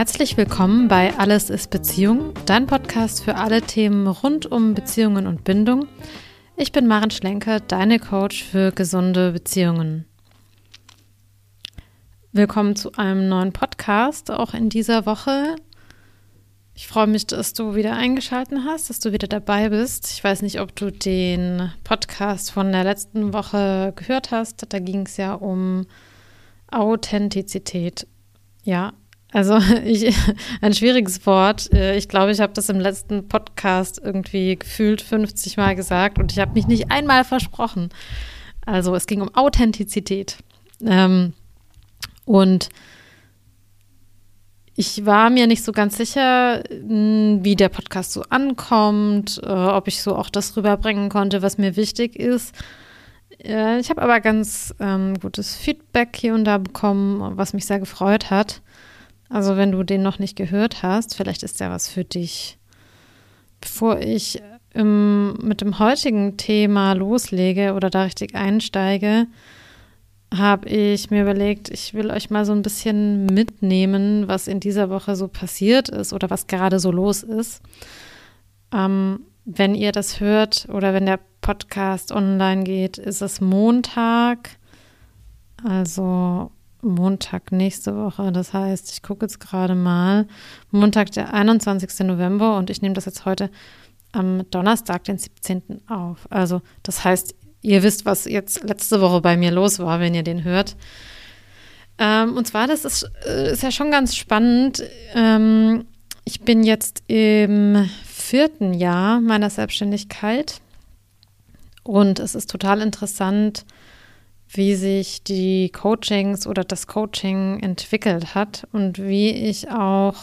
Herzlich willkommen bei Alles ist Beziehung, dein Podcast für alle Themen rund um Beziehungen und Bindung. Ich bin Maren Schlenker, deine Coach für gesunde Beziehungen. Willkommen zu einem neuen Podcast, auch in dieser Woche. Ich freue mich, dass du wieder eingeschaltet hast, dass du wieder dabei bist. Ich weiß nicht, ob du den Podcast von der letzten Woche gehört hast. Da ging es ja um Authentizität. Ja, also ich, ein schwieriges Wort. Äh, ich glaube, ich habe das im letzten Podcast irgendwie gefühlt 50 Mal gesagt und ich habe mich nicht einmal versprochen. Also es ging um Authentizität. Ähm, und ich war mir nicht so ganz sicher, wie der Podcast so ankommt, äh, ob ich so auch das rüberbringen konnte, was mir wichtig ist. Äh, ich habe aber ganz ähm, gutes Feedback hier und da bekommen, was mich sehr gefreut hat. Also wenn du den noch nicht gehört hast, vielleicht ist der was für dich. Bevor ich im, mit dem heutigen Thema loslege oder da richtig einsteige, habe ich mir überlegt, ich will euch mal so ein bisschen mitnehmen, was in dieser Woche so passiert ist oder was gerade so los ist. Ähm, wenn ihr das hört oder wenn der Podcast online geht, ist es Montag. Also Montag nächste Woche. Das heißt, ich gucke jetzt gerade mal. Montag, der 21. November und ich nehme das jetzt heute am Donnerstag, den 17. auf. Also, das heißt, ihr wisst, was jetzt letzte Woche bei mir los war, wenn ihr den hört. Ähm, und zwar, das ist, äh, ist ja schon ganz spannend. Ähm, ich bin jetzt im vierten Jahr meiner Selbstständigkeit und es ist total interessant, wie sich die Coachings oder das Coaching entwickelt hat und wie ich auch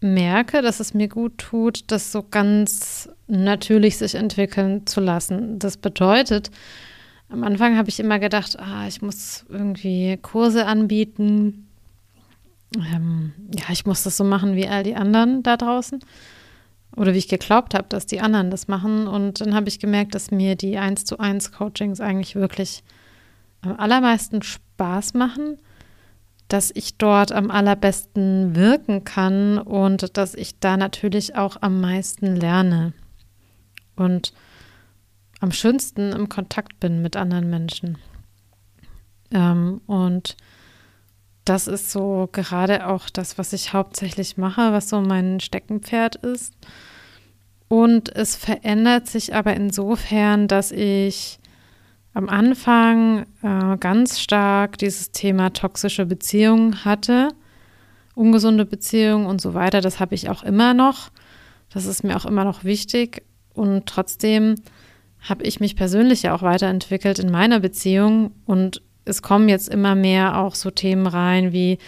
merke, dass es mir gut tut, das so ganz natürlich sich entwickeln zu lassen. Das bedeutet, am Anfang habe ich immer gedacht, ah, ich muss irgendwie Kurse anbieten. Ähm, ja, ich muss das so machen wie all die anderen da draußen. Oder wie ich geglaubt habe, dass die anderen das machen. Und dann habe ich gemerkt, dass mir die 1 zu 1 Coachings eigentlich wirklich am allermeisten Spaß machen, dass ich dort am allerbesten wirken kann und dass ich da natürlich auch am meisten lerne und am schönsten im Kontakt bin mit anderen Menschen. Ähm, und das ist so gerade auch das, was ich hauptsächlich mache, was so mein Steckenpferd ist. Und es verändert sich aber insofern, dass ich am Anfang äh, ganz stark dieses Thema toxische Beziehungen hatte, ungesunde Beziehungen und so weiter. Das habe ich auch immer noch. Das ist mir auch immer noch wichtig. Und trotzdem habe ich mich persönlich ja auch weiterentwickelt in meiner Beziehung und es kommen jetzt immer mehr auch so Themen rein wie,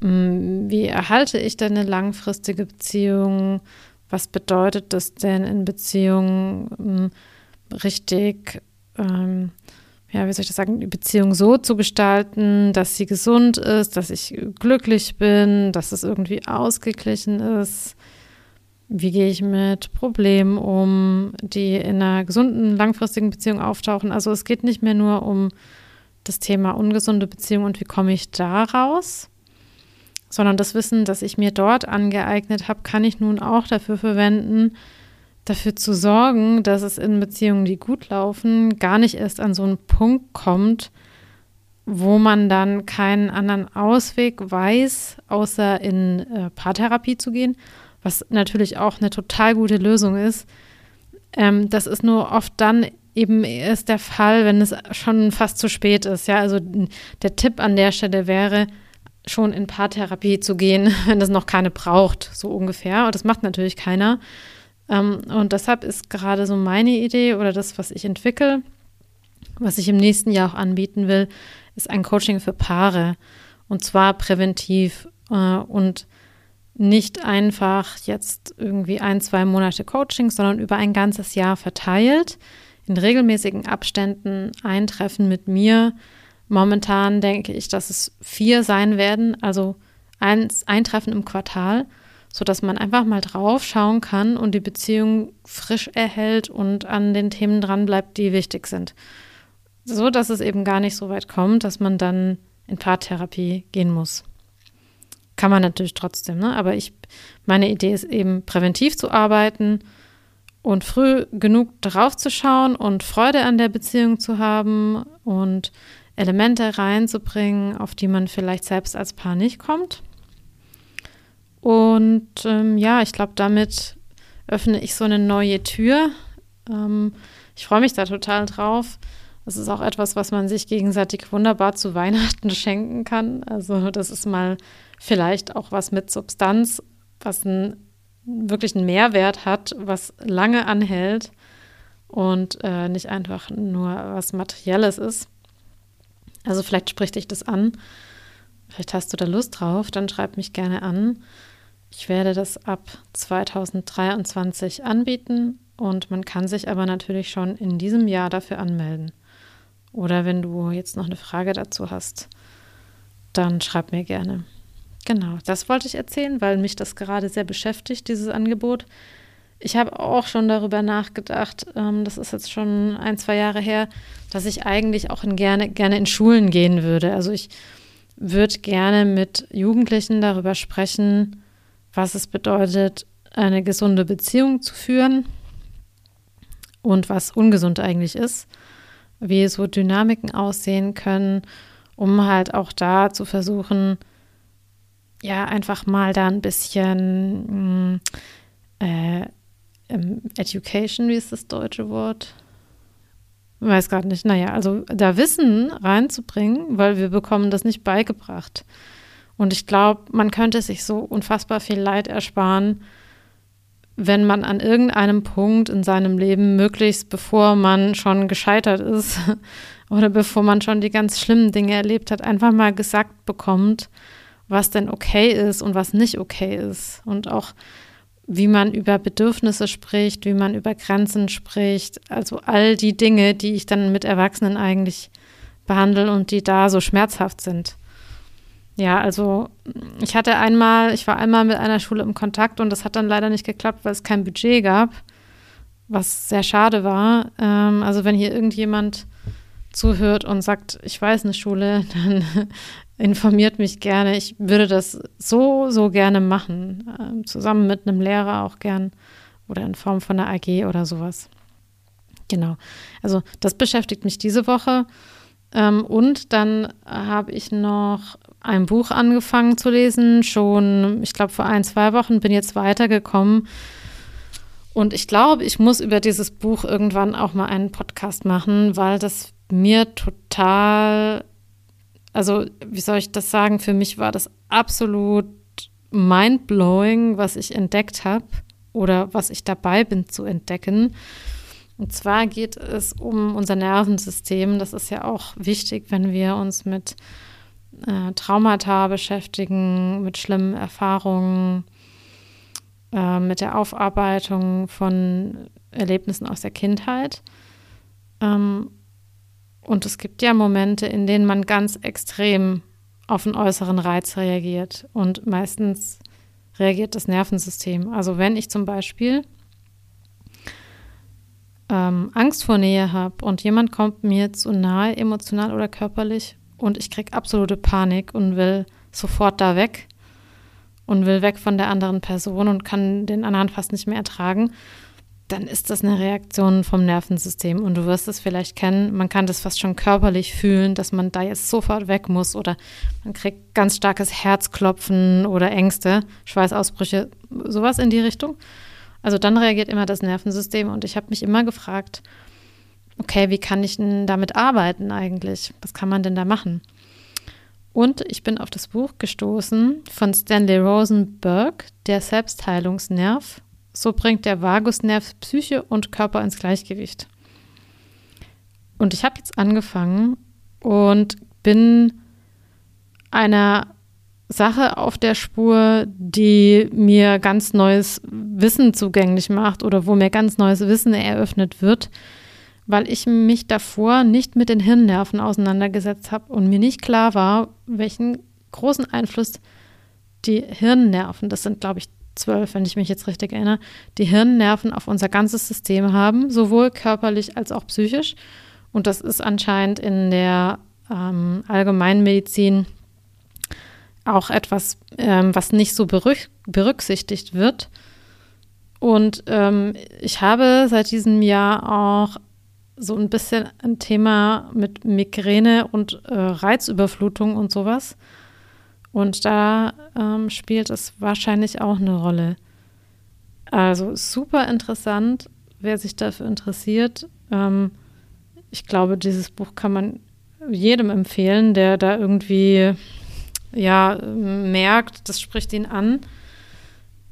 mm, wie erhalte ich denn eine langfristige Beziehung? Was bedeutet das denn in Beziehungen mm, richtig, ähm, ja, wie soll ich das sagen, die Beziehung so zu gestalten, dass sie gesund ist, dass ich glücklich bin, dass es irgendwie ausgeglichen ist? Wie gehe ich mit Problemen um, die in einer gesunden, langfristigen Beziehung auftauchen? Also es geht nicht mehr nur um das Thema ungesunde Beziehung und wie komme ich da raus, sondern das Wissen, das ich mir dort angeeignet habe, kann ich nun auch dafür verwenden, dafür zu sorgen, dass es in Beziehungen, die gut laufen, gar nicht erst an so einen Punkt kommt, wo man dann keinen anderen Ausweg weiß, außer in äh, Paartherapie zu gehen, was natürlich auch eine total gute Lösung ist. Ähm, das ist nur oft dann eben ist der Fall, wenn es schon fast zu spät ist. Ja, also der Tipp an der Stelle wäre, schon in Paartherapie zu gehen, wenn es noch keine braucht, so ungefähr. Und das macht natürlich keiner. Ähm, und deshalb ist gerade so meine Idee oder das, was ich entwickle, was ich im nächsten Jahr auch anbieten will, ist ein Coaching für Paare. Und zwar präventiv äh, und nicht einfach jetzt irgendwie ein, zwei Monate Coaching, sondern über ein ganzes Jahr verteilt in regelmäßigen Abständen ein Treffen mit mir. Momentan denke ich, dass es vier sein werden, also ein, ein Treffen im Quartal, sodass man einfach mal drauf schauen kann und die Beziehung frisch erhält und an den Themen dranbleibt, die wichtig sind. So dass es eben gar nicht so weit kommt, dass man dann in Paartherapie gehen muss. Kann man natürlich trotzdem, ne? aber ich, meine Idee ist eben, präventiv zu arbeiten und früh genug drauf zu schauen und Freude an der Beziehung zu haben und Elemente reinzubringen, auf die man vielleicht selbst als Paar nicht kommt. Und ähm, ja, ich glaube, damit öffne ich so eine neue Tür. Ähm, ich freue mich da total drauf. Das ist auch etwas, was man sich gegenseitig wunderbar zu Weihnachten schenken kann. Also das ist mal vielleicht auch was mit Substanz, was einen, wirklich einen Mehrwert hat, was lange anhält und äh, nicht einfach nur was Materielles ist. Also vielleicht spricht dich das an. Vielleicht hast du da Lust drauf, dann schreib mich gerne an. Ich werde das ab 2023 anbieten und man kann sich aber natürlich schon in diesem Jahr dafür anmelden. Oder wenn du jetzt noch eine Frage dazu hast, dann schreib mir gerne. Genau, das wollte ich erzählen, weil mich das gerade sehr beschäftigt, dieses Angebot. Ich habe auch schon darüber nachgedacht, ähm, das ist jetzt schon ein, zwei Jahre her, dass ich eigentlich auch in gerne, gerne in Schulen gehen würde. Also ich würde gerne mit Jugendlichen darüber sprechen, was es bedeutet, eine gesunde Beziehung zu führen und was ungesund eigentlich ist, wie so Dynamiken aussehen können, um halt auch da zu versuchen, ja, einfach mal da ein bisschen mm, äh, Education, wie ist das deutsche Wort? Ich weiß gerade nicht. Naja, also da Wissen reinzubringen, weil wir bekommen das nicht beigebracht. Und ich glaube, man könnte sich so unfassbar viel Leid ersparen, wenn man an irgendeinem Punkt in seinem Leben, möglichst bevor man schon gescheitert ist oder bevor man schon die ganz schlimmen Dinge erlebt hat, einfach mal gesagt bekommt, was denn okay ist und was nicht okay ist. Und auch, wie man über Bedürfnisse spricht, wie man über Grenzen spricht. Also all die Dinge, die ich dann mit Erwachsenen eigentlich behandle und die da so schmerzhaft sind. Ja, also ich hatte einmal, ich war einmal mit einer Schule im Kontakt und das hat dann leider nicht geklappt, weil es kein Budget gab, was sehr schade war. Ähm, also wenn hier irgendjemand zuhört und sagt, ich weiß eine Schule, dann informiert mich gerne. Ich würde das so, so gerne machen, ähm, zusammen mit einem Lehrer auch gern oder in Form von einer AG oder sowas. Genau. Also das beschäftigt mich diese Woche. Ähm, und dann habe ich noch ein Buch angefangen zu lesen, schon, ich glaube, vor ein, zwei Wochen, bin jetzt weitergekommen. Und ich glaube, ich muss über dieses Buch irgendwann auch mal einen Podcast machen, weil das mir total, also wie soll ich das sagen, für mich war das absolut mindblowing, was ich entdeckt habe oder was ich dabei bin zu entdecken. Und zwar geht es um unser Nervensystem. Das ist ja auch wichtig, wenn wir uns mit äh, Traumata beschäftigen, mit schlimmen Erfahrungen, äh, mit der Aufarbeitung von Erlebnissen aus der Kindheit. Ähm, und es gibt ja Momente, in denen man ganz extrem auf einen äußeren Reiz reagiert. Und meistens reagiert das Nervensystem. Also wenn ich zum Beispiel ähm, Angst vor Nähe habe und jemand kommt mir zu nahe, emotional oder körperlich, und ich kriege absolute Panik und will sofort da weg und will weg von der anderen Person und kann den anderen fast nicht mehr ertragen, dann ist das eine Reaktion vom Nervensystem. Und du wirst es vielleicht kennen, man kann das fast schon körperlich fühlen, dass man da jetzt sofort weg muss oder man kriegt ganz starkes Herzklopfen oder Ängste, Schweißausbrüche, sowas in die Richtung. Also dann reagiert immer das Nervensystem und ich habe mich immer gefragt, okay, wie kann ich denn damit arbeiten eigentlich? Was kann man denn da machen? Und ich bin auf das Buch gestoßen von Stanley Rosenberg, Der Selbstheilungsnerv. So bringt der Vagusnerv Psyche und Körper ins Gleichgewicht. Und ich habe jetzt angefangen und bin einer Sache auf der Spur, die mir ganz neues Wissen zugänglich macht oder wo mir ganz neues Wissen eröffnet wird, weil ich mich davor nicht mit den Hirnnerven auseinandergesetzt habe und mir nicht klar war, welchen großen Einfluss die Hirnnerven, das sind glaube ich zwölf, wenn ich mich jetzt richtig erinnere, die Hirnnerven auf unser ganzes System haben, sowohl körperlich als auch psychisch. Und das ist anscheinend in der ähm, Allgemeinmedizin auch etwas, ähm, was nicht so berücksichtigt wird. Und ähm, ich habe seit diesem Jahr auch so ein bisschen ein Thema mit Migräne und äh, Reizüberflutung und sowas. Und da ähm, spielt es wahrscheinlich auch eine Rolle. Also super interessant, wer sich dafür interessiert. Ähm, ich glaube, dieses Buch kann man jedem empfehlen, der da irgendwie ja merkt, das spricht ihn an.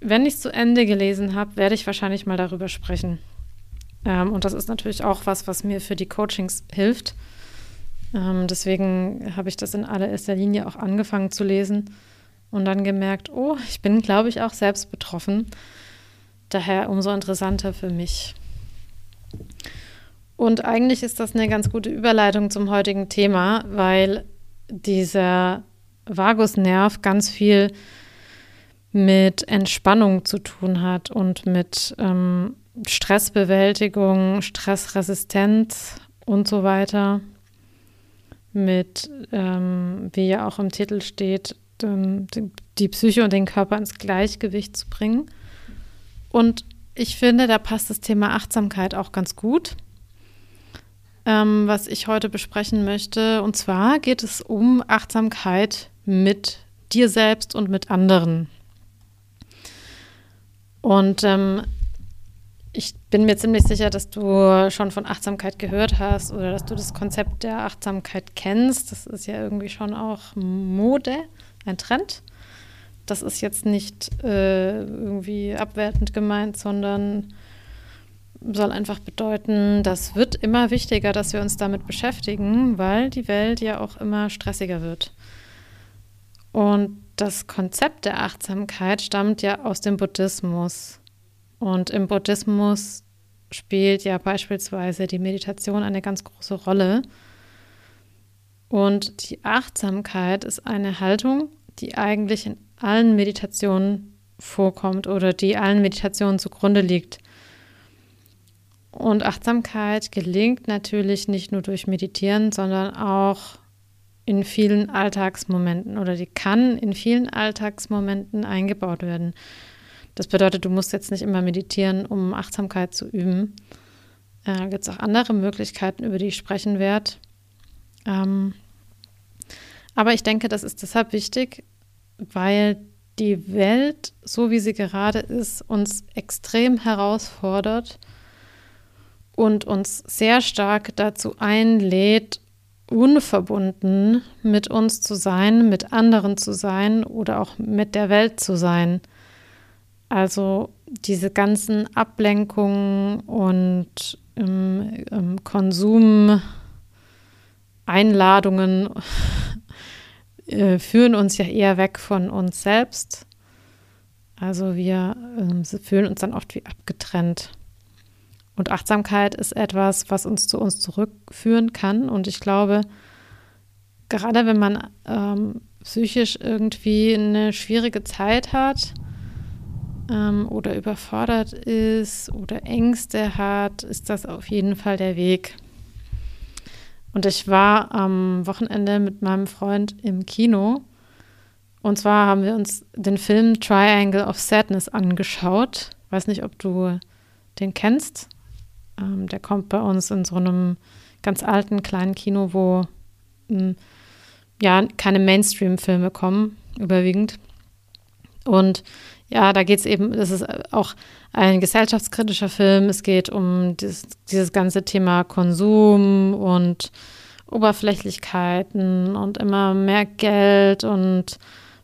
Wenn ich es zu Ende gelesen habe, werde ich wahrscheinlich mal darüber sprechen. Ähm, und das ist natürlich auch was, was mir für die Coachings hilft. Ähm, deswegen habe ich das in allererster Linie auch angefangen zu lesen und dann gemerkt, oh, ich bin, glaube ich, auch selbst betroffen. Daher umso interessanter für mich. Und eigentlich ist das eine ganz gute Überleitung zum heutigen Thema, weil dieser Vagusnerv ganz viel mit Entspannung zu tun hat und mit ähm, Stressbewältigung, Stressresistenz und so weiter. Mit, ähm, wie ja auch im Titel steht, ähm, die Psyche und den Körper ins Gleichgewicht zu bringen. Und ich finde, da passt das Thema Achtsamkeit auch ganz gut ähm, was ich heute besprechen möchte. Und zwar geht es um Achtsamkeit mit dir selbst und mit anderen. Und ähm, ich bin mir ziemlich sicher, dass du schon von Achtsamkeit gehört hast oder dass du das Konzept der Achtsamkeit kennst. Das ist ja irgendwie schon auch Mode, ein Trend. Das ist jetzt nicht äh, irgendwie abwertend gemeint, sondern soll einfach bedeuten, das wird immer wichtiger, dass wir uns damit beschäftigen, weil die Welt ja auch immer stressiger wird. Und das Konzept der Achtsamkeit stammt ja aus dem Buddhismus. Und im Buddhismus spielt ja beispielsweise die Meditation eine ganz große Rolle. Und die Achtsamkeit ist eine Haltung, die eigentlich in allen Meditationen vorkommt oder die allen Meditationen zugrunde liegt. Und Achtsamkeit gelingt natürlich nicht nur durch Meditieren, sondern auch in vielen Alltagsmomenten oder die kann in vielen Alltagsmomenten eingebaut werden. Das bedeutet, du musst jetzt nicht immer meditieren, um Achtsamkeit zu üben. Äh, Gibt es auch andere Möglichkeiten, über die ich sprechen werde. Ähm, aber ich denke, das ist deshalb wichtig, weil die Welt, so wie sie gerade ist, uns extrem herausfordert und uns sehr stark dazu einlädt, unverbunden mit uns zu sein, mit anderen zu sein oder auch mit der Welt zu sein. Also diese ganzen Ablenkungen und ähm, ähm, Konsum, Einladungen äh, führen uns ja eher weg von uns selbst. Also wir äh, fühlen uns dann oft wie abgetrennt. Und Achtsamkeit ist etwas, was uns zu uns zurückführen kann. Und ich glaube, gerade wenn man ähm, psychisch irgendwie eine schwierige Zeit hat ähm, oder überfordert ist oder Ängste hat, ist das auf jeden Fall der Weg. Und ich war am Wochenende mit meinem Freund im Kino. Und zwar haben wir uns den Film Triangle of Sadness angeschaut. Ich weiß nicht, ob du den kennst. Ähm, der kommt bei uns in so einem ganz alten kleinen Kino, wo m, hm, ja keine Mainstream-Filme kommen, überwiegend. Und ja, da geht es eben, das ist auch ein gesellschaftskritischer Film. Es geht um dieses, dieses ganze Thema Konsum und Oberflächlichkeiten und immer mehr Geld und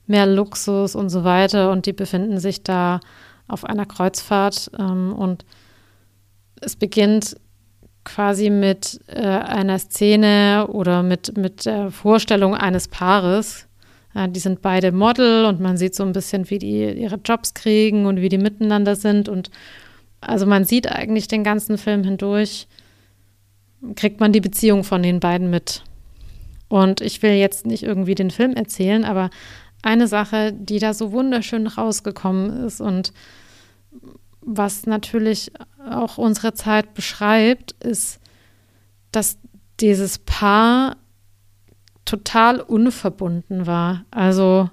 mehr Luxus und so weiter. Und die befinden sich da auf einer Kreuzfahrt ähm, und es beginnt quasi mit äh, einer Szene oder mit, mit der Vorstellung eines Paares. Die sind beide Model und man sieht so ein bisschen, wie die ihre Jobs kriegen und wie die miteinander sind. Und also man sieht eigentlich den ganzen Film hindurch, kriegt man die Beziehung von den beiden mit. Und ich will jetzt nicht irgendwie den Film erzählen, aber eine Sache, die da so wunderschön rausgekommen ist und was natürlich auch unsere Zeit beschreibt, ist, dass dieses Paar total unverbunden war. Also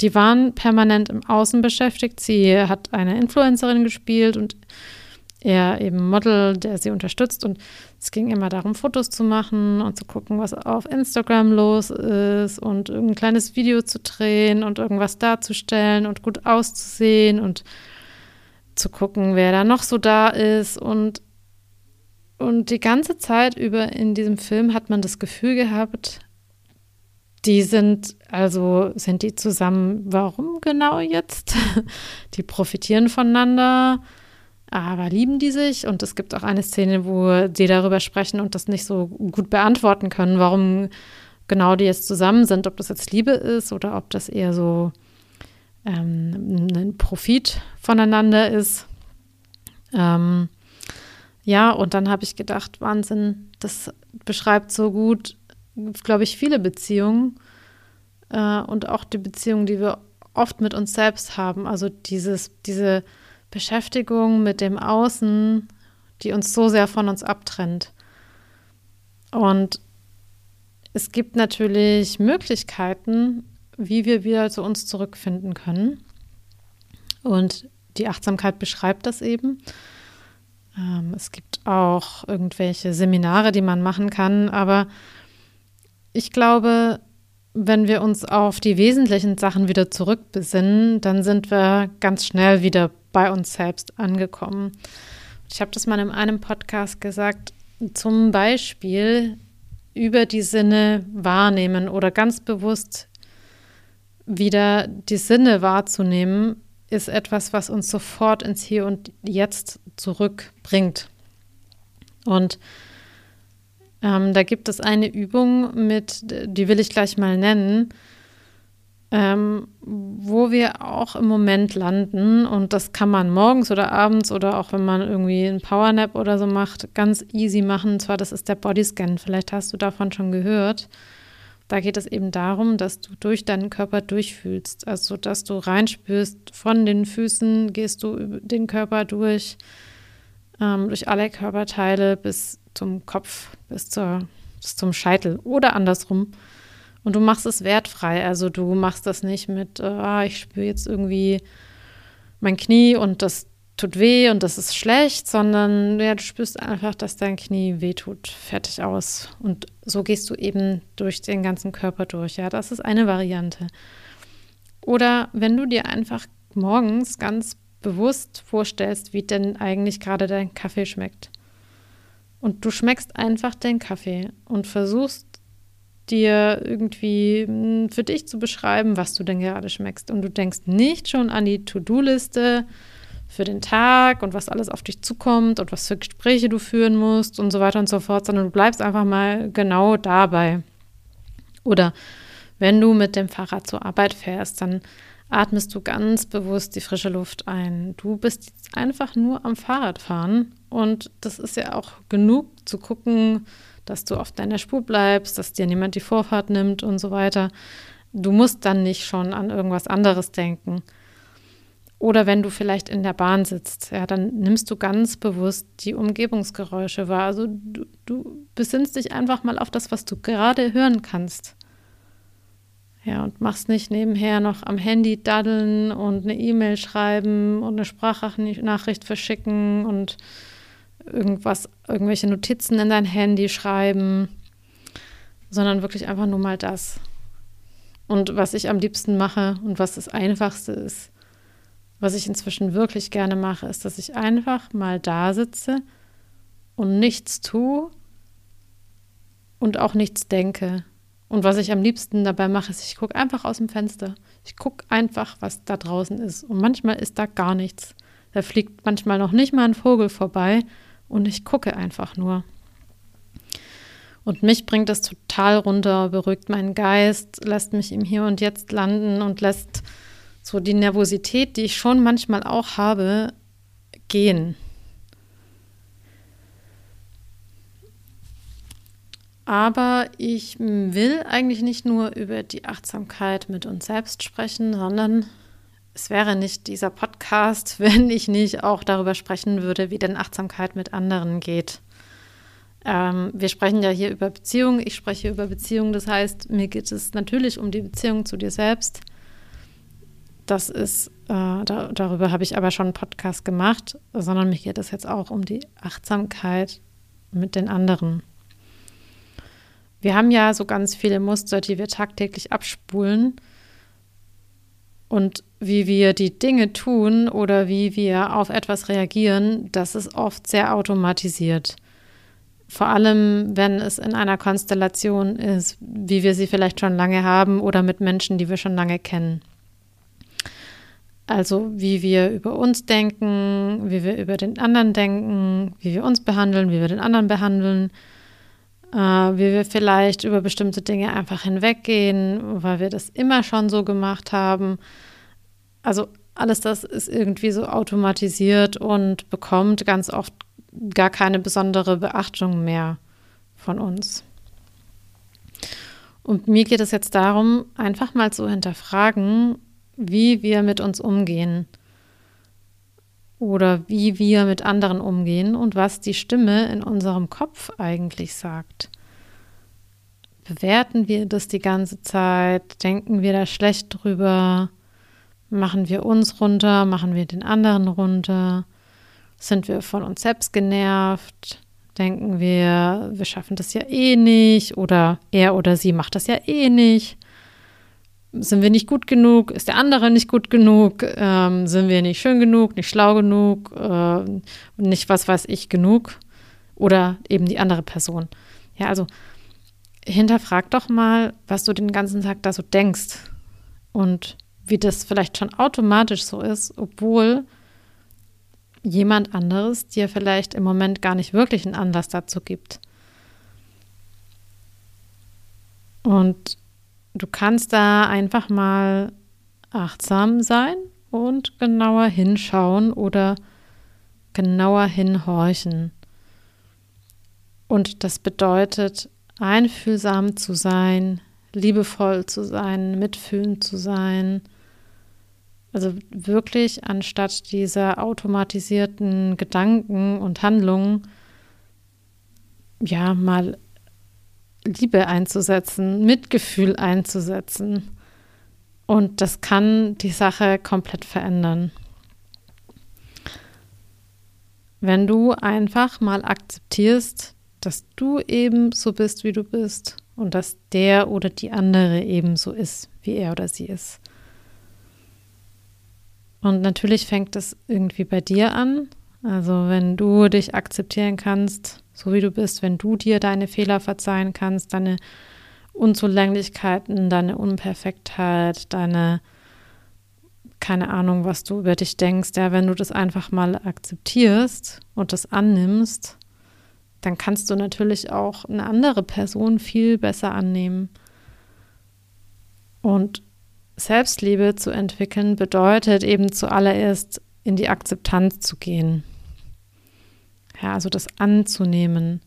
die waren permanent im Außen beschäftigt. Sie hat eine Influencerin gespielt und er eben Model, der sie unterstützt. Und es ging immer darum, Fotos zu machen und zu gucken, was auf Instagram los ist und ein kleines Video zu drehen und irgendwas darzustellen und gut auszusehen und zu gucken, wer da noch so da ist. Und, und die ganze Zeit über in diesem Film hat man das Gefühl gehabt, die sind, also sind die zusammen, warum genau jetzt? Die profitieren voneinander, aber lieben die sich? Und es gibt auch eine Szene, wo sie darüber sprechen und das nicht so gut beantworten können, warum genau die jetzt zusammen sind, ob das jetzt Liebe ist oder ob das eher so ähm, ein Profit voneinander ist. Ähm, ja, und dann habe ich gedacht, Wahnsinn, das beschreibt so gut, glaube ich, viele Beziehungen äh, und auch die Beziehungen, die wir oft mit uns selbst haben. Also dieses, diese Beschäftigung mit dem Außen, die uns so sehr von uns abtrennt. Und es gibt natürlich Möglichkeiten, wie wir wieder zu uns zurückfinden können. Und die Achtsamkeit beschreibt das eben. Ähm, es gibt auch irgendwelche Seminare, die man machen kann, aber ich glaube, wenn wir uns auf die wesentlichen Sachen wieder zurückbesinnen, dann sind wir ganz schnell wieder bei uns selbst angekommen. Ich habe das mal in einem Podcast gesagt, zum Beispiel über die Sinne wahrnehmen oder ganz bewusst wieder die Sinne wahrzunehmen, ist etwas, was uns sofort ins Hier und Jetzt zurückbringt. Und ähm, da gibt es eine Übung mit, die will ich gleich mal nennen, ähm, wo wir auch im Moment landen. Und das kann man morgens oder abends oder auch wenn man irgendwie einen Powernap oder so macht, ganz easy machen. Und zwar, das ist der Bodyscan. Vielleicht hast du davon schon gehört. Da geht es eben darum, dass du durch deinen Körper durchfühlst. Also, dass du reinspürst, von den Füßen gehst du den Körper durch, ähm, durch alle Körperteile bis zum Kopf, bis, zur, bis zum Scheitel oder andersrum. Und du machst es wertfrei. Also du machst das nicht mit, äh, ich spüre jetzt irgendwie mein Knie und das tut weh und das ist schlecht, sondern ja, du spürst einfach, dass dein Knie weh tut. Fertig aus. Und so gehst du eben durch den ganzen Körper durch. Ja, das ist eine Variante. Oder wenn du dir einfach morgens ganz bewusst vorstellst, wie denn eigentlich gerade dein Kaffee schmeckt. Und du schmeckst einfach den Kaffee und versuchst dir irgendwie hm, für dich zu beschreiben, was du denn gerade schmeckst. Und du denkst nicht schon an die To-Do-Liste für den Tag und was alles auf dich zukommt und was für Gespräche du führen musst und so weiter und so fort, sondern du bleibst einfach mal genau dabei. Oder wenn du mit dem Fahrrad zur Arbeit fährst, dann atmest du ganz bewusst die frische Luft ein. Du bist einfach nur am Fahrradfahren und das ist ja auch genug zu gucken, dass du auf deiner Spur bleibst, dass dir niemand die Vorfahrt nimmt und so weiter. Du musst dann nicht schon an irgendwas anderes denken. Oder wenn du vielleicht in der Bahn sitzt, ja, dann nimmst du ganz bewusst die Umgebungsgeräusche wahr. Also du, du besinnst dich einfach mal auf das, was du gerade hören kannst. Ja, und machst nicht nebenher noch am Handy daddeln und eine E-Mail schreiben und eine Sprachnachricht verschicken und irgendwas, irgendwelche Notizen in dein Handy schreiben, sondern wirklich einfach nur mal das. Und was ich am liebsten mache und was das Einfachste ist, was ich inzwischen wirklich gerne mache, ist, dass ich einfach mal da sitze und nichts tue und auch nichts denke. Und was ich am liebsten dabei mache, ist, ich gucke einfach aus dem Fenster. Ich gucke einfach, was da draußen ist. Und manchmal ist da gar nichts. Da fliegt manchmal noch nicht mal ein Vogel vorbei und ich gucke einfach nur. Und mich bringt das total runter, beruhigt meinen Geist, lässt mich im Hier und Jetzt landen und lässt so die Nervosität, die ich schon manchmal auch habe, gehen. Aber ich will eigentlich nicht nur über die Achtsamkeit mit uns selbst sprechen, sondern es wäre nicht dieser Podcast, wenn ich nicht auch darüber sprechen würde, wie denn Achtsamkeit mit anderen geht. Ähm, wir sprechen ja hier über Beziehungen, ich spreche über Beziehungen, das heißt, mir geht es natürlich um die Beziehung zu dir selbst, das ist, äh, da, darüber habe ich aber schon einen Podcast gemacht, sondern mir geht es jetzt auch um die Achtsamkeit mit den anderen. Wir haben ja so ganz viele Muster, die wir tagtäglich abspulen. Und wie wir die Dinge tun oder wie wir auf etwas reagieren, das ist oft sehr automatisiert. Vor allem, wenn es in einer Konstellation ist, wie wir sie vielleicht schon lange haben oder mit Menschen, die wir schon lange kennen. Also wie wir über uns denken, wie wir über den anderen denken, wie wir uns behandeln, wie wir den anderen behandeln, äh, wie wir vielleicht über bestimmte Dinge einfach hinweggehen, weil wir das immer schon so gemacht haben. Also alles das ist irgendwie so automatisiert und bekommt ganz oft gar keine besondere Beachtung mehr von uns. Und mir geht es jetzt darum, einfach mal zu hinterfragen, wie wir mit uns umgehen oder wie wir mit anderen umgehen und was die Stimme in unserem Kopf eigentlich sagt. Bewerten wir das die ganze Zeit? Denken wir da schlecht drüber? Machen wir uns runter? Machen wir den anderen runter? Sind wir von uns selbst genervt? Denken wir, wir schaffen das ja eh nicht oder er oder sie macht das ja eh nicht? Sind wir nicht gut genug? Ist der andere nicht gut genug? Ähm, sind wir nicht schön genug, nicht schlau genug, äh, nicht was weiß ich genug? Oder eben die andere Person. Ja, also hinterfrag doch mal, was du den ganzen Tag da so denkst und wie das vielleicht schon automatisch so ist, obwohl jemand anderes dir vielleicht im Moment gar nicht wirklich einen Anlass dazu gibt. Und du kannst da einfach mal achtsam sein und genauer hinschauen oder genauer hinhorchen. Und das bedeutet, einfühlsam zu sein, liebevoll zu sein, mitfühlend zu sein, also wirklich anstatt dieser automatisierten Gedanken und Handlungen, ja, mal Liebe einzusetzen, Mitgefühl einzusetzen. Und das kann die Sache komplett verändern. Wenn du einfach mal akzeptierst, dass du eben so bist, wie du bist und dass der oder die andere eben so ist, wie er oder sie ist. Und natürlich fängt es irgendwie bei dir an. Also wenn du dich akzeptieren kannst, so wie du bist, wenn du dir deine Fehler verzeihen kannst, deine Unzulänglichkeiten, deine Unperfektheit, deine keine Ahnung, was du über dich denkst, ja, wenn du das einfach mal akzeptierst und das annimmst, dann kannst du natürlich auch eine andere Person viel besser annehmen. Und Selbstliebe zu entwickeln bedeutet eben zuallererst in die Akzeptanz zu gehen. Ja, also das anzunehmen.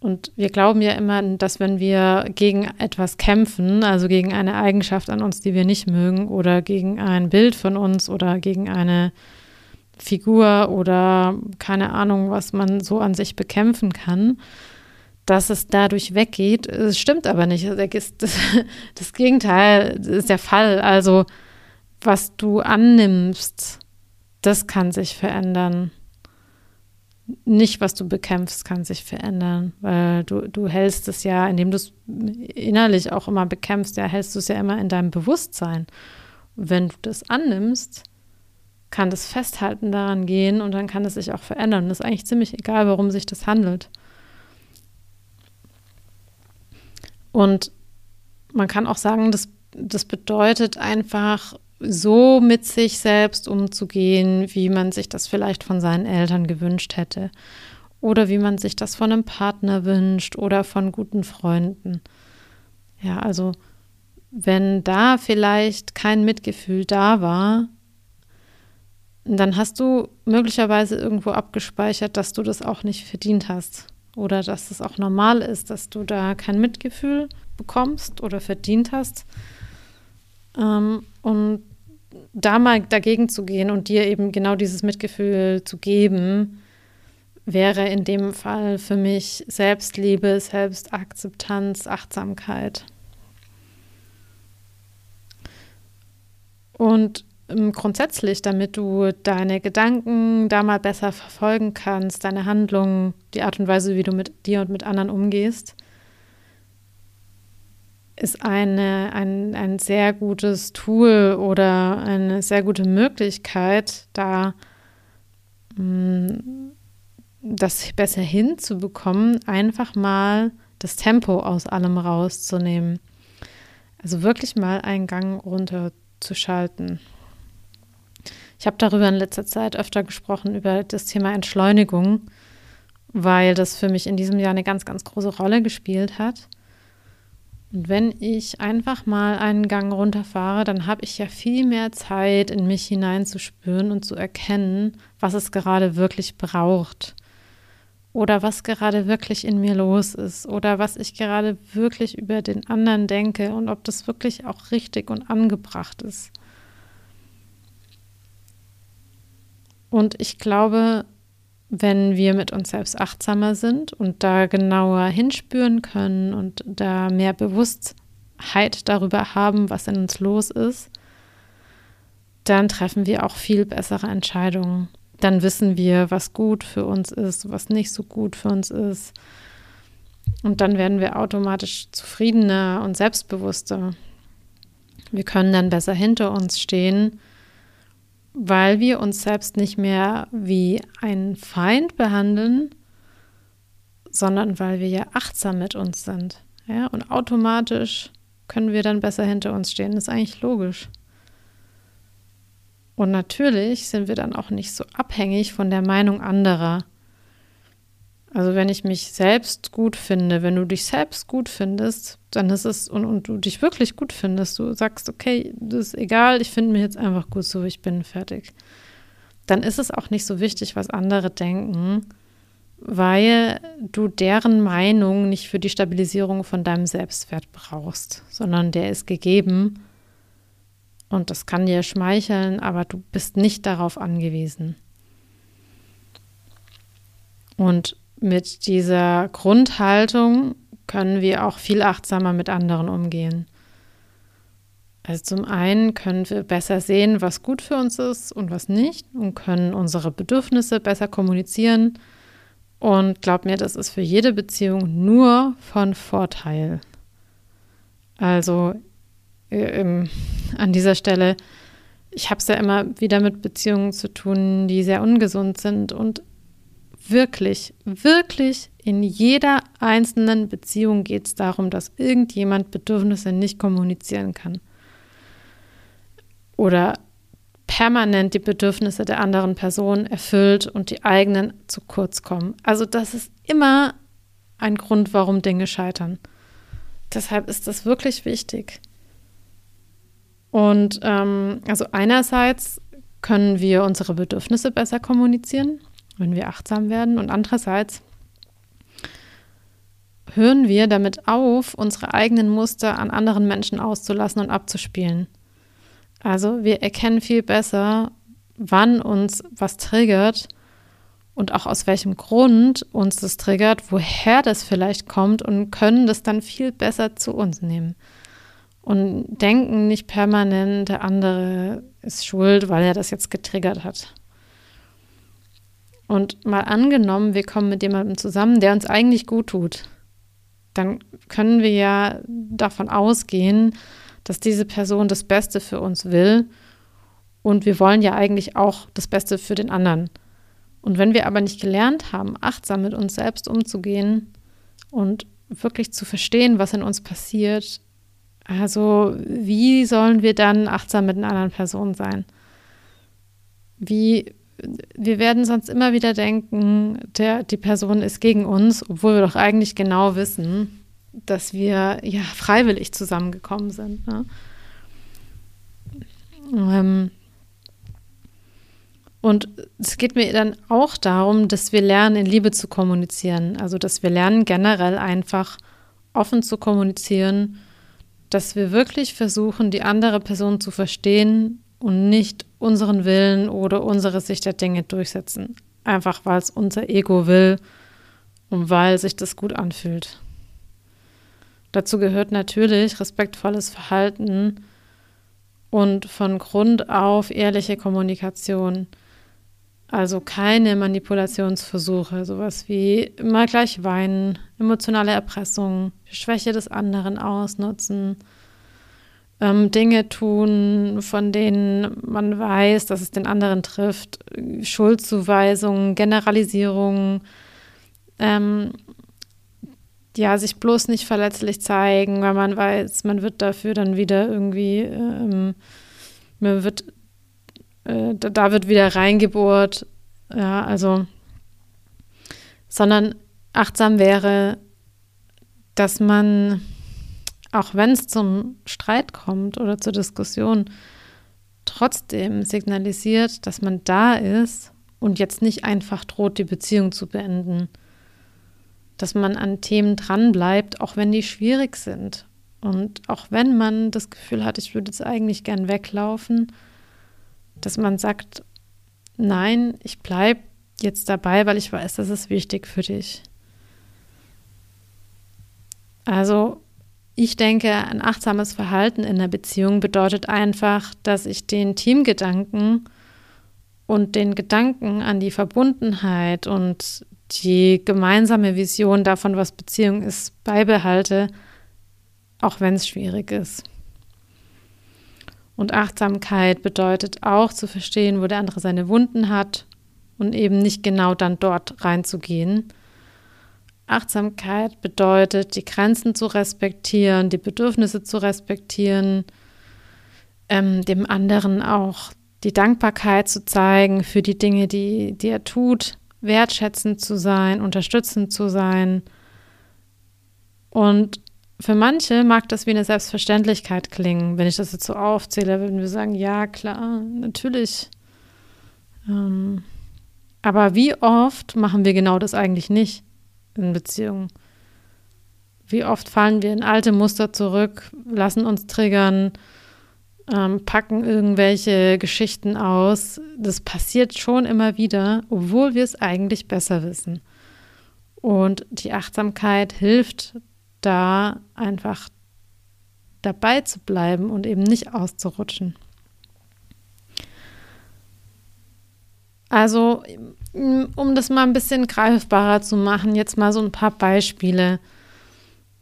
Und wir glauben ja immer, dass wenn wir gegen etwas kämpfen, also gegen eine Eigenschaft an uns, die wir nicht mögen, oder gegen ein Bild von uns oder gegen eine Figur oder keine Ahnung, was man so an sich bekämpfen kann, dass es dadurch weggeht. Es stimmt aber nicht. Das, das Gegenteil ist der Fall. Also, was du annimmst, das kann sich verändern. Nicht, was du bekämpfst, kann sich verändern, weil du, du hältst es ja, indem du es innerlich auch immer bekämpfst, ja, hältst du es ja immer in deinem Bewusstsein. Wenn du das annimmst, kann das Festhalten daran gehen und dann kann es sich auch verändern. Das ist eigentlich ziemlich egal, worum sich das handelt. Und man kann auch sagen, das, das bedeutet einfach, so mit sich selbst umzugehen, wie man sich das vielleicht von seinen Eltern gewünscht hätte. Oder wie man sich das von einem Partner wünscht oder von guten Freunden. Ja, also wenn da vielleicht kein Mitgefühl da war, dann hast du möglicherweise irgendwo abgespeichert, dass du das auch nicht verdient hast oder dass es auch normal ist, dass du da kein Mitgefühl bekommst oder verdient hast. Ähm, und da mal dagegen zu gehen und dir eben genau dieses Mitgefühl zu geben, wäre in dem Fall für mich Selbstliebe, Selbstakzeptanz, Achtsamkeit. Und ähm, grundsätzlich, damit du deine Gedanken da mal besser verfolgen kannst, deine Handlungen, die Art und Weise, wie du mit dir und mit anderen umgehst, ist eine, ein, ein sehr gutes Tool oder eine sehr gute Möglichkeit, da mh, mm, das besser hinzubekommen, einfach mal das Tempo aus allem rauszunehmen. Also wirklich mal einen Gang runterzuschalten. Ich habe darüber in letzter Zeit öfter gesprochen, über das Thema Entschleunigung, weil das für mich in diesem Jahr eine ganz, ganz große Rolle gespielt hat. Und wenn ich einfach mal einen Gang runterfahre, dann habe ich ja viel mehr Zeit, in mich hineinzuspüren und zu erkennen, was es gerade wirklich braucht. Oder was gerade wirklich in mir los ist. Oder was ich gerade wirklich über den anderen denke und ob das wirklich auch richtig und angebracht ist. Und ich glaube, wenn wir mit uns selbst achtsamer sind und da genauer hinspüren können und da mehr Bewusstheit darüber haben, was in uns los ist, dann treffen wir auch viel bessere Entscheidungen. Dann wissen wir, was gut für uns ist, was nicht so gut für uns ist. Und dann werden wir automatisch zufriedener und selbstbewusster. Wir können dann besser hinter uns stehen weil wir uns selbst nicht mehr wie ein Feind behandeln, sondern weil wir ja achtsam mit uns sind. Ja? Und automatisch können wir dann besser hinter uns stehen. Das ist eigentlich logisch. Und natürlich sind wir dann auch nicht so abhängig von der Meinung anderer. Also wenn ich mich selbst gut finde, wenn du dich selbst gut findest, dann ist es, und, und du dich wirklich gut findest, du sagst, okay, das ist egal, ich finde mich jetzt einfach gut so, ich bin fertig. Dann ist es auch nicht so wichtig, was andere denken, weil du deren Meinung nicht für die Stabilisierung von deinem Selbstwert brauchst, sondern der ist gegeben und das kann dir schmeicheln, aber du bist nicht darauf angewiesen. Und mit dieser Grundhaltung können wir auch viel achtsamer mit anderen umgehen. Also zum einen können wir besser sehen, was gut für uns ist und was nicht und können unsere Bedürfnisse besser kommunizieren. Und glaub mir, das ist für jede Beziehung nur von Vorteil. Also äh, an dieser Stelle, ich habe es ja immer wieder mit Beziehungen zu tun, die sehr ungesund sind und wirklich, wirklich in jeder einzelnen Beziehung geht es darum, dass irgendjemand Bedürfnisse nicht kommunizieren kann. Oder permanent die Bedürfnisse der anderen Person erfüllt und die eigenen zu kurz kommen. Also das ist immer ein Grund, warum Dinge scheitern. Deshalb ist das wirklich wichtig. Und ähm, also einerseits können wir unsere Bedürfnisse besser kommunizieren wenn wir achtsam werden. Und andererseits hören wir damit auf, unsere eigenen Muster an anderen Menschen auszulassen und abzuspielen. Also wir erkennen viel besser, wann uns was triggert und auch aus welchem Grund uns das triggert, woher das vielleicht kommt und können das dann viel besser zu uns nehmen. Und denken nicht permanent, der andere ist schuld, weil er das jetzt getriggert hat. Und mal angenommen, wir kommen mit jemandem zusammen, der uns eigentlich gut tut, dann können wir ja davon ausgehen, dass diese Person das Beste für uns will. Und wir wollen ja eigentlich auch das Beste für den anderen. Und wenn wir aber nicht gelernt haben, achtsam mit uns selbst umzugehen und wirklich zu verstehen, was in uns passiert, also wie sollen wir dann achtsam mit einer anderen Person sein? Wie wir werden sonst immer wieder denken, der, die Person ist gegen uns, obwohl wir doch eigentlich genau wissen, dass wir ja freiwillig zusammengekommen sind. Ne? Ähm, und es geht mir dann auch darum, dass wir lernen, in Liebe zu kommunizieren. Also, dass wir lernen, generell einfach offen zu kommunizieren, dass wir wirklich versuchen, die andere Person zu verstehen und nicht unseren Willen oder unsere Sicht der Dinge durchsetzen. Einfach weil es unser Ego will und weil sich das gut anfühlt. Dazu gehört natürlich respektvolles Verhalten und von Grund auf ehrliche Kommunikation. Also keine Manipulationsversuche, sowas wie immer gleich weinen, emotionale Erpressung, Schwäche des anderen ausnutzen, ähm, Dinge tun, von denen man weiß, dass es den anderen trifft, Schuldzuweisungen, Generalisierungen, ähm, ja, sich bloß nicht verletzlich zeigen, weil man weiß, man wird dafür dann wieder irgendwie, ähm, man wird, äh, da, wird wieder reingebohrt. Ja, also, sondern achtsam wäre, dass man, auch wenn es zum Streit kommt oder zur Diskussion, trotzdem signalisiert, dass man da ist und jetzt nicht einfach droht, die Beziehung zu beenden dass man an Themen dranbleibt, auch wenn die schwierig sind. Und auch wenn man das Gefühl hat, ich würde jetzt eigentlich gern weglaufen, dass man sagt, nein, ich bleibe jetzt dabei, weil ich weiß, das ist wichtig für dich. Also ich denke, ein achtsames Verhalten in der Beziehung bedeutet einfach, dass ich den Teamgedanken und den Gedanken an die Verbundenheit und die gemeinsame Vision davon, was Beziehung ist, beibehalte, auch wenn es schwierig ist. Und Achtsamkeit bedeutet auch zu verstehen, wo der andere seine Wunden hat und eben nicht genau dann dort reinzugehen. Achtsamkeit bedeutet, die Grenzen zu respektieren, die Bedürfnisse zu respektieren, ähm, dem anderen auch die Dankbarkeit zu zeigen für die Dinge, die, die er tut wertschätzend zu sein, unterstützend zu sein. Und für manche mag das wie eine Selbstverständlichkeit klingen, wenn ich das jetzt so aufzähle, würden wir sagen, ja, klar, natürlich. Ähm, aber wie oft machen wir genau das eigentlich nicht in Beziehungen? Wie oft fallen wir in alte Muster zurück, lassen uns triggern, ähm, packen irgendwelche Geschichten aus. Das passiert schon immer wieder, obwohl wir es eigentlich besser wissen. Und die Achtsamkeit hilft da einfach dabei zu bleiben und eben nicht auszurutschen. Also, um das mal ein bisschen greifbarer zu machen, jetzt mal so ein paar Beispiele.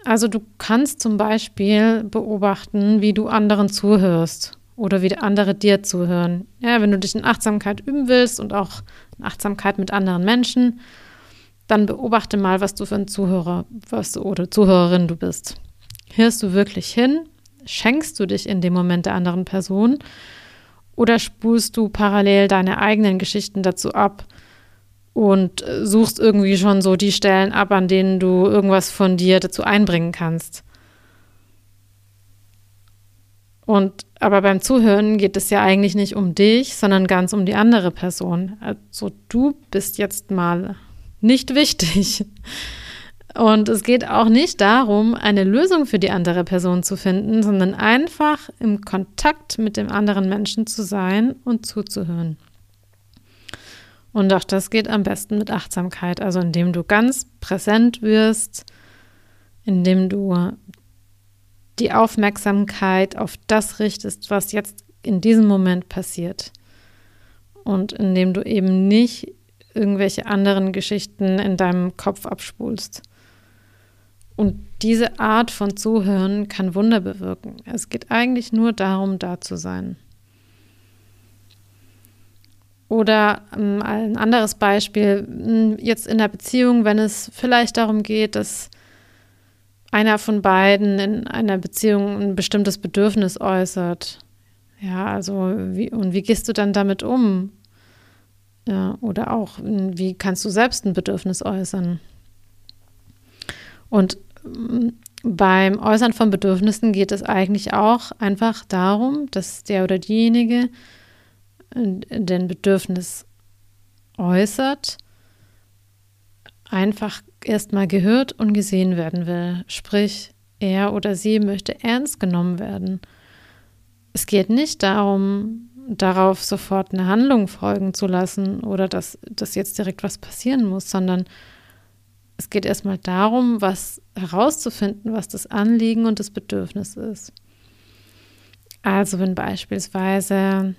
Also du kannst zum Beispiel beobachten, wie du anderen zuhörst oder wie andere dir zuhören. Ja, wenn du dich in Achtsamkeit üben willst und auch in Achtsamkeit mit anderen Menschen, dann beobachte mal, was du für ein Zuhörer was du, oder Zuhörerin du bist. Hörst du wirklich hin? Schenkst du dich in dem Moment der anderen Person? Oder spulst du parallel deine eigenen Geschichten dazu ab und äh, suchst irgendwie schon so die Stellen ab, an denen du irgendwas von dir dazu einbringen kannst. Und aber beim Zuhören geht es ja eigentlich nicht um dich, sondern ganz um die andere Person. Also du bist jetzt mal nicht wichtig. Und es geht auch nicht darum, eine Lösung für die andere Person zu finden, sondern einfach im Kontakt mit dem anderen Menschen zu sein und zuzuhören. Und auch das geht am besten mit Achtsamkeit, also indem du ganz präsent wirst, indem du die Aufmerksamkeit auf das richtest, was jetzt in diesem Moment passiert. Und indem du eben nicht irgendwelche anderen Geschichten in deinem Kopf abspulst. Und diese Art von Zuhören kann Wunder bewirken. Es geht eigentlich nur darum, da zu sein. Oder ähm, ein anderes Beispiel, hm, jetzt in der Beziehung, wenn es vielleicht darum geht, dass einer von beiden in einer Beziehung ein bestimmtes Bedürfnis äußert. Ja, also wie, und wie gehst du dann damit um? Ja, oder auch, hm, wie kannst du selbst ein Bedürfnis äußern? Und hm, beim Äußern von Bedürfnissen geht es eigentlich auch einfach darum, dass der oder diejenige den Bedürfnis äußert, einfach erstmal gehört und gesehen werden will. Sprich, er oder sie möchte ernst genommen werden. Es geht nicht darum, darauf sofort eine Handlung folgen zu lassen oder dass, dass jetzt direkt was passieren muss, sondern es geht erstmal darum, was herauszufinden, was das Anliegen und das Bedürfnis ist. Also wenn beispielsweise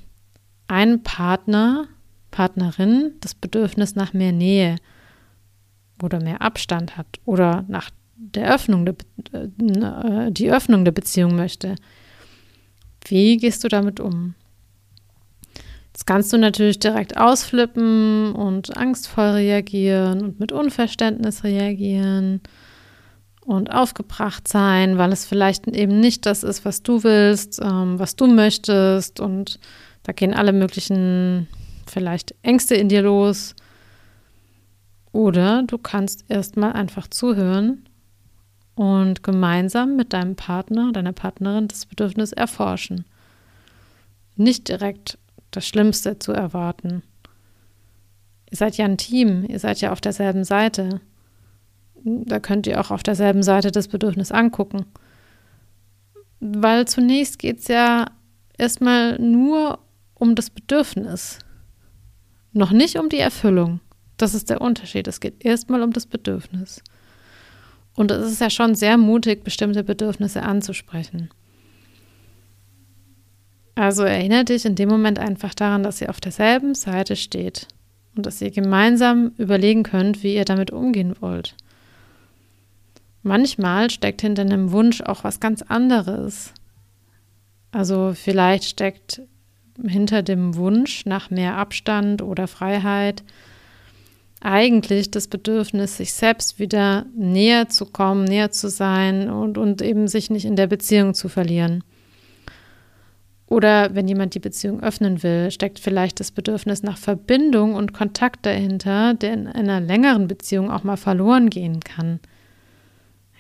ein Partner, Partnerin das Bedürfnis nach mehr Nähe oder mehr Abstand hat oder nach der Öffnung der, äh, die Öffnung der Beziehung möchte, wie gehst du damit um? Jetzt kannst du natürlich direkt ausflippen und angstvoll reagieren und mit Unverständnis reagieren und aufgebracht sein, weil es vielleicht eben nicht das ist, was du willst, ähm, was du möchtest. Und da gehen alle möglichen vielleicht Ängste in dir los. Oder du kannst erstmal einfach zuhören und gemeinsam mit deinem Partner, deiner Partnerin das Bedürfnis erforschen. Nicht direkt das Schlimmste zu erwarten. Ihr seid ja ein Team, ihr seid ja auf derselben Seite da könnt ihr auch auf derselben Seite das Bedürfnis angucken. Weil zunächst geht es ja erstmal nur um das Bedürfnis. Noch nicht um die Erfüllung. Das ist der Unterschied. Es geht erstmal um das Bedürfnis. Und es ist ja schon sehr mutig, bestimmte Bedürfnisse anzusprechen. Also erinnere dich in dem Moment einfach daran, dass ihr auf derselben Seite steht und dass ihr gemeinsam überlegen könnt, wie ihr damit umgehen wollt. Manchmal steckt hinter einem Wunsch auch was ganz anderes. Also vielleicht steckt hinter dem Wunsch nach mehr Abstand oder Freiheit eigentlich das Bedürfnis, sich selbst wieder näher zu kommen, näher zu sein und, und eben sich nicht in der Beziehung zu verlieren. Oder wenn jemand die Beziehung öffnen will, steckt vielleicht das Bedürfnis nach Verbindung und Kontakt dahinter, der in einer längeren Beziehung auch mal verloren gehen kann.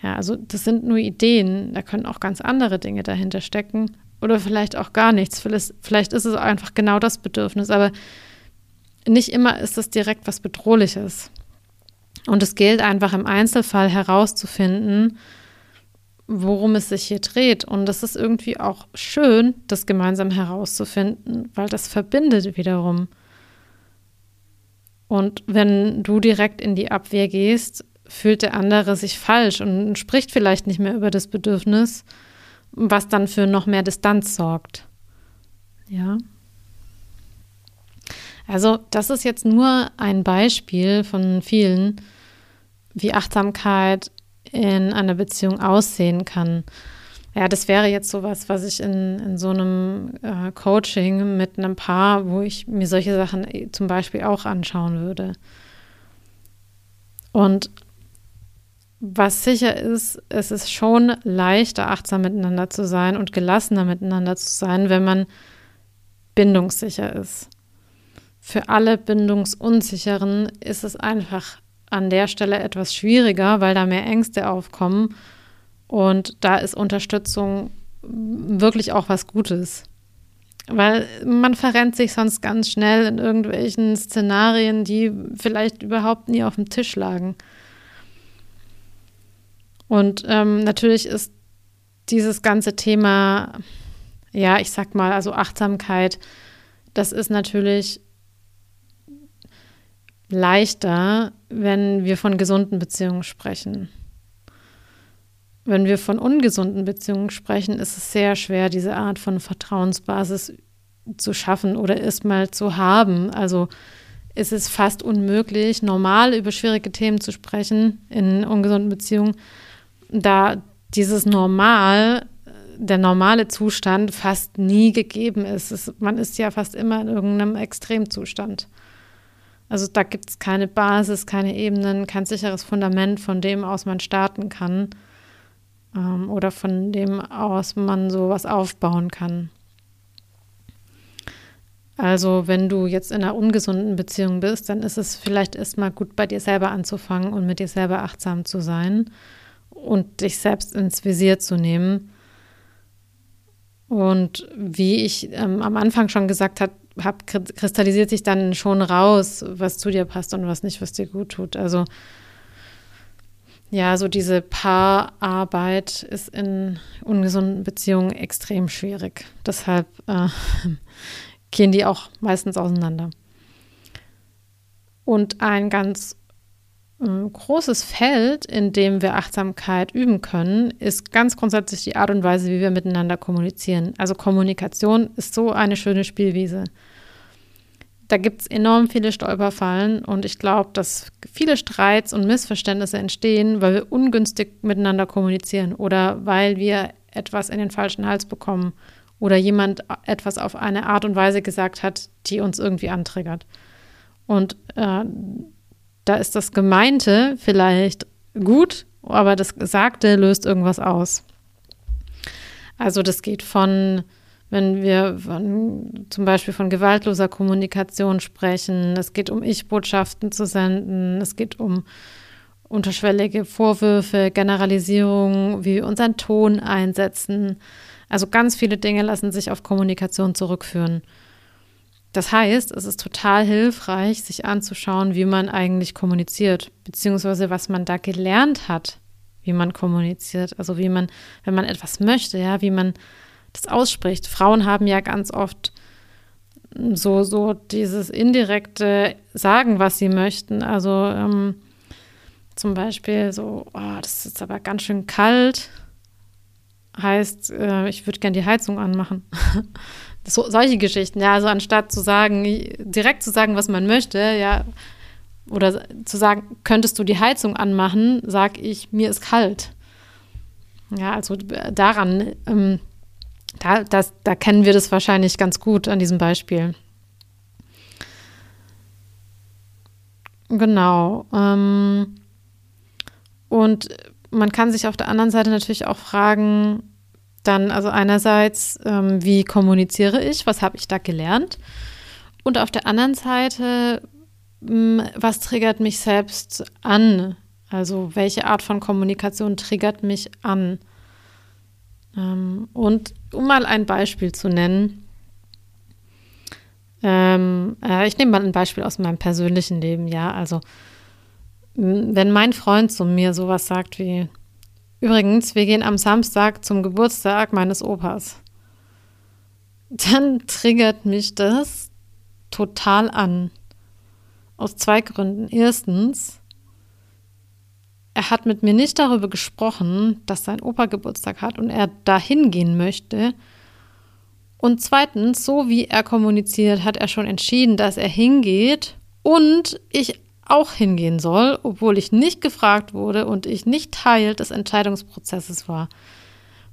Ja, also das sind nur Ideen, da können auch ganz andere Dinge dahinter stecken oder vielleicht auch gar nichts. Vielleicht, vielleicht ist es einfach genau das Bedürfnis, aber nicht immer ist es direkt was Bedrohliches. Und es gilt einfach im Einzelfall herauszufinden, worum es sich hier dreht. Und das ist irgendwie auch schön, das gemeinsam herauszufinden, weil das verbindet wiederum. Und wenn du direkt in die Abwehr gehst, fühlt der andere sich falsch und spricht vielleicht nicht mehr über das Bedürfnis, was dann für noch mehr Distanz sorgt. Ja. Also, das ist jetzt nur ein Beispiel von vielen, wie Achtsamkeit in einer Beziehung aussehen kann. Ja, das wäre jetzt sowas, was ich in, in so einem äh, Coaching mit einem Paar, wo ich mir solche Sachen zum Beispiel auch anschauen würde. Und was sicher ist, es ist schon leichter, achtsam miteinander zu sein und gelassener miteinander zu sein, wenn man bindungssicher ist. Für alle Bindungsunsicheren ist es einfach an der Stelle etwas schwieriger, weil da mehr Ängste aufkommen. Und da ist Unterstützung wirklich auch was Gutes. Weil man verrennt sich sonst ganz schnell in irgendwelchen Szenarien, die vielleicht überhaupt nie auf dem Tisch lagen. Und ähm, natürlich ist dieses ganze Thema, ja, ich sag mal, also Achtsamkeit, das ist natürlich leichter, wenn wir von gesunden Beziehungen sprechen. Wenn wir von ungesunden Beziehungen sprechen, ist es sehr schwer, diese Art von Vertrauensbasis zu schaffen oder erstmal zu haben. Also ist es fast unmöglich, normal über schwierige Themen zu sprechen in ungesunden Beziehungen, da dieses Normal, der normale Zustand fast nie gegeben ist. Es, man ist ja fast immer in irgendeinem Extremzustand. Also da gibt es keine Basis, keine Ebenen, kein sicheres Fundament, von dem aus man starten kann ähm, oder von dem aus man sowas aufbauen kann. Also wenn du jetzt in einer ungesunden Beziehung bist, dann ist es vielleicht erstmal gut, bei dir selber anzufangen und mit dir selber achtsam zu sein und dich selbst ins Visier zu nehmen. Und wie ich ähm, am Anfang schon gesagt habe, hab, kristallisiert sich dann schon raus, was zu dir passt und was nicht, was dir gut tut. Also ja, so diese Paararbeit ist in ungesunden Beziehungen extrem schwierig. Deshalb äh, gehen die auch meistens auseinander. Und ein ganz ähm, großes Feld, in dem wir Achtsamkeit üben können, ist ganz grundsätzlich die Art und Weise, wie wir miteinander kommunizieren. Also Kommunikation ist so eine schöne Spielwiese. Da gibt es enorm viele Stolperfallen und ich glaube, dass viele Streits und Missverständnisse entstehen, weil wir ungünstig miteinander kommunizieren oder weil wir etwas in den falschen Hals bekommen oder jemand etwas auf eine Art und Weise gesagt hat, die uns irgendwie antriggert. Und äh, da ist das Gemeinte vielleicht gut, aber das Gesagte löst irgendwas aus. Also das geht von, wenn wir von, zum Beispiel von gewaltloser Kommunikation sprechen, es geht um Ich-Botschaften zu senden, es geht um unterschwellige Vorwürfe, Generalisierungen, wie wir unseren Ton einsetzen. Also ganz viele Dinge lassen sich auf Kommunikation zurückführen. Das heißt, es ist total hilfreich, sich anzuschauen, wie man eigentlich kommuniziert, beziehungsweise was man da gelernt hat, wie man kommuniziert. Also wie man, wenn man etwas möchte, ja, wie man das ausspricht. Frauen haben ja ganz oft so, so dieses indirekte Sagen, was sie möchten. Also ähm, zum Beispiel so, oh, das ist aber ganz schön kalt. Heißt, äh, ich würde gern die Heizung anmachen. So, solche Geschichten, ja, also anstatt zu sagen, direkt zu sagen, was man möchte, ja, oder zu sagen, könntest du die Heizung anmachen, sag ich, mir ist kalt. Ja, also daran, ähm, da, das, da kennen wir das wahrscheinlich ganz gut an diesem Beispiel. Genau. Ähm, und man kann sich auf der anderen Seite natürlich auch fragen, dann also einerseits, ähm, wie kommuniziere ich, was habe ich da gelernt? Und auf der anderen Seite, mh, hm, was triggert mich selbst an? Also welche Art von Kommunikation triggert mich an? Ähm, und um mal ein Beispiel zu nennen, ähm, äh, ich nehme mal ein Beispiel aus meinem persönlichen Leben, ja. Also wenn mein Freund zu mir sowas sagt wie, Übrigens, wir gehen am Samstag zum Geburtstag meines Opas. Dann triggert mich das total an. Aus zwei Gründen. Erstens, er hat mit mir nicht darüber gesprochen, dass sein Opa Geburtstag hat und er dahin gehen möchte. Und zweitens, so wie er kommuniziert, hat er schon entschieden, dass er hingeht und ich auch hingehen soll, obwohl ich nicht gefragt wurde und ich nicht Teil des Entscheidungsprozesses war.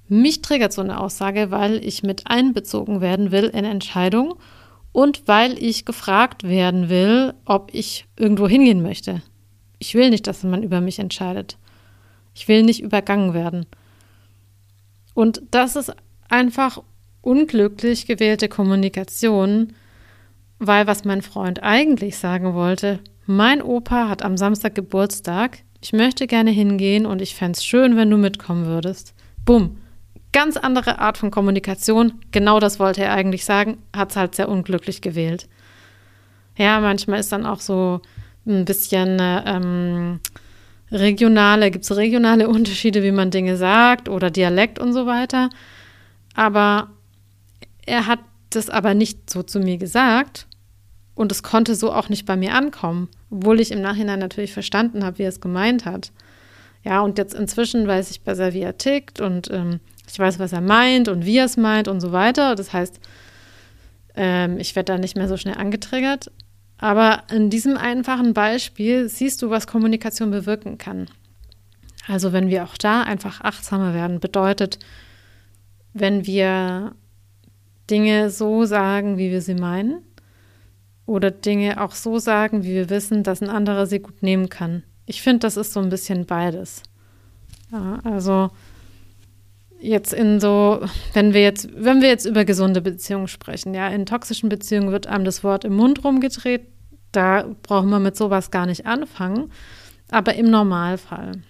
Mich triggert so eine Aussage, weil ich mit einbezogen werden will in Entscheidungen und weil ich gefragt werden will, ob ich irgendwo hingehen möchte. Ich will nicht, dass man über mich entscheidet. Ich will nicht übergangen werden. Und das ist einfach unglücklich gewählte Kommunikation, weil was mein Freund eigentlich sagen wollte, mein Opa hat am Samstag Geburtstag. Ich möchte gerne hingehen und ich fände es schön, wenn du mitkommen würdest. Bumm. Ganz andere Art von Kommunikation. Genau das wollte er eigentlich sagen, hat es halt sehr unglücklich gewählt. Ja, manchmal ist dann auch so ein bisschen ähm, regionale, gibt es regionale Unterschiede, wie man Dinge sagt oder Dialekt und so weiter. Aber er hat das aber nicht so zu mir gesagt und es konnte so auch nicht bei mir ankommen, obwohl ich im Nachhinein natürlich verstanden habe, wie er es gemeint hat. Ja, und jetzt inzwischen weiß ich besser, wie er tickt und ähm, ich weiß, was er meint und wie er es meint und so weiter. Das heißt, ähm, ich werde da nicht mehr so schnell angetriggert. Aber in diesem einfachen Beispiel siehst du, was Kommunikation bewirken kann. Also wenn wir auch da einfach achtsamer werden, bedeutet, wenn wir Dinge so sagen, wie wir sie meinen, oder Dinge auch so sagen, wie wir wissen, dass ein anderer sie gut nehmen kann. Ich finde, das ist so ein bisschen beides. Ja, also jetzt in so, wenn wir jetzt, wenn wir jetzt über gesunde Beziehungen sprechen, ja, in toxischen Beziehungen wird einem das Wort im Mund rumgedreht, da brauchen wir mit sowas gar nicht anfangen, aber im Normalfall.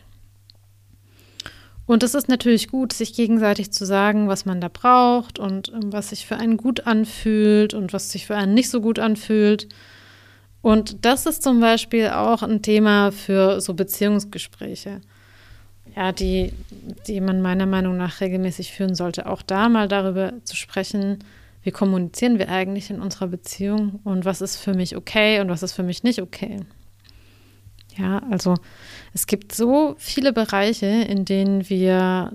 Und es ist natürlich gut, sich gegenseitig zu sagen, was man da braucht und ähm, was sich für einen gut anfühlt und was sich für einen nicht so gut anfühlt. Und das ist zum Beispiel auch ein Thema für so Beziehungsgespräche, ja, die, die man meiner Meinung nach regelmäßig führen sollte. Auch da mal darüber zu sprechen, wie kommunizieren wir eigentlich in unserer Beziehung und was ist für mich okay und was ist für mich nicht okay. Ja, also es gibt so viele Bereiche, in denen wir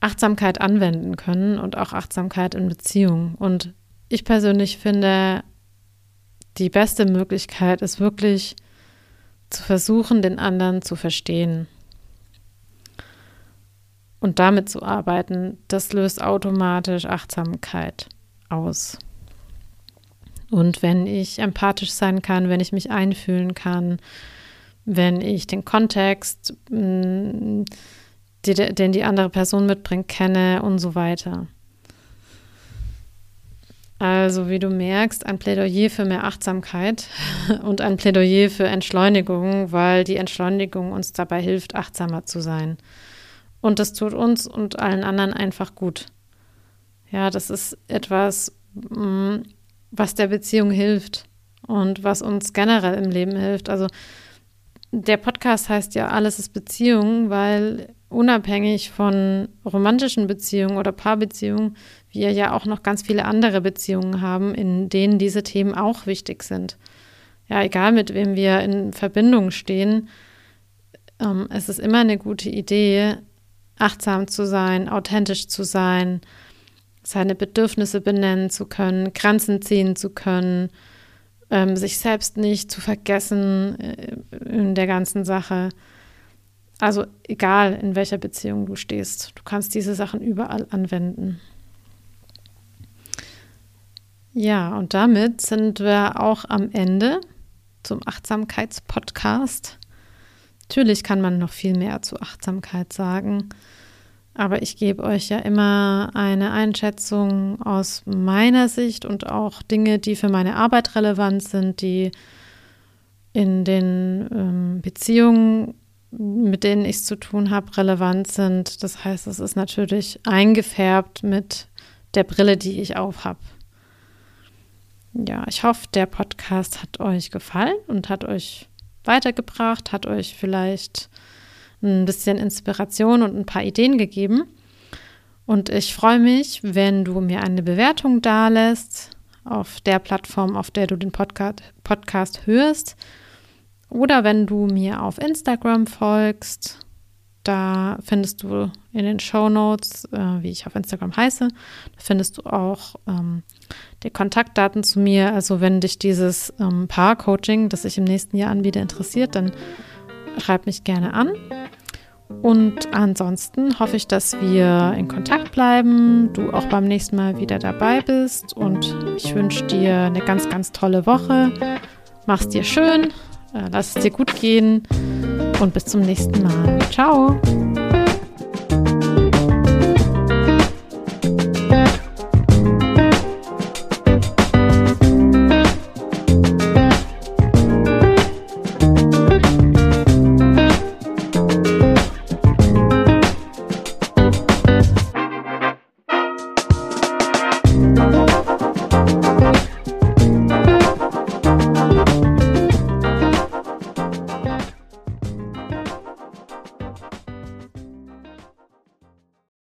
Achtsamkeit anwenden können und auch Achtsamkeit in Beziehungen. Und ich persönlich finde, die beste Möglichkeit ist wirklich zu versuchen, den anderen zu verstehen und damit zu arbeiten. Das löst automatisch Achtsamkeit aus. Und wenn ich empathisch sein kann, wenn ich mich einfühlen kann, wenn ich den Kontext, mm, den die andere Person mitbringt, kenne und so weiter. Also wie du merkst, ein Plädoyer für mehr Achtsamkeit und ein Plädoyer für Entschleunigung, weil die Entschleunigung uns dabei hilft, achtsamer zu sein. Und das tut uns und allen anderen einfach gut. Ja, das ist etwas, mm, was der Beziehung hilft und was uns generell im Leben hilft. Also der Podcast heißt ja Alles ist Beziehung, weil unabhängig von romantischen Beziehungen oder Paarbeziehungen wir ja auch noch ganz viele andere Beziehungen haben, in denen diese Themen auch wichtig sind. Ja, egal mit wem wir in Verbindung stehen, ähm, es ist immer eine gute Idee, achtsam zu sein, authentisch zu sein, seine Bedürfnisse benennen zu können, Grenzen ziehen zu können, ähm, sich selbst nicht zu vergessen äh, in der ganzen Sache. Also egal, in welcher Beziehung du stehst, du kannst diese Sachen überall anwenden. Ja, und damit sind wir auch am Ende zum Achtsamkeitspodcast. Natürlich kann man noch viel mehr zu Achtsamkeit sagen, aber ich gebe euch ja immer eine Einschätzung aus meiner Sicht und auch Dinge, die für meine Arbeit relevant sind, die in den ähm, Beziehungen, mit denen ich es zu tun habe, relevant sind. Das heißt, es ist natürlich eingefärbt mit der Brille, die ich aufhab. Ja, ich hoffe, der Podcast hat euch gefallen und hat euch weitergebracht, hat euch vielleicht ein bisschen Inspiration und ein paar Ideen gegeben. Und ich freue mich, wenn du mir eine Bewertung dalässt auf der Plattform, auf der du den Podcast, Podcast hörst. Oder wenn du mir auf Instagram folgst da findest du in den Show Notes, äh, wie ich auf Instagram heiße, findest du auch ähm, die Kontaktdaten zu mir. Also wenn dich dieses ähm, Paar-Coaching, das ich im nächsten Jahr anbiete, interessiert, dann schreib mich gerne an. Und ansonsten hoffe ich, dass wir in Kontakt bleiben, du auch beim nächsten Mal wieder dabei bist und ich wünsche dir eine ganz, ganz tolle Woche. Mach's dir schön, äh, lass es dir gut gehen und bis zum nächsten Mal. Ciao!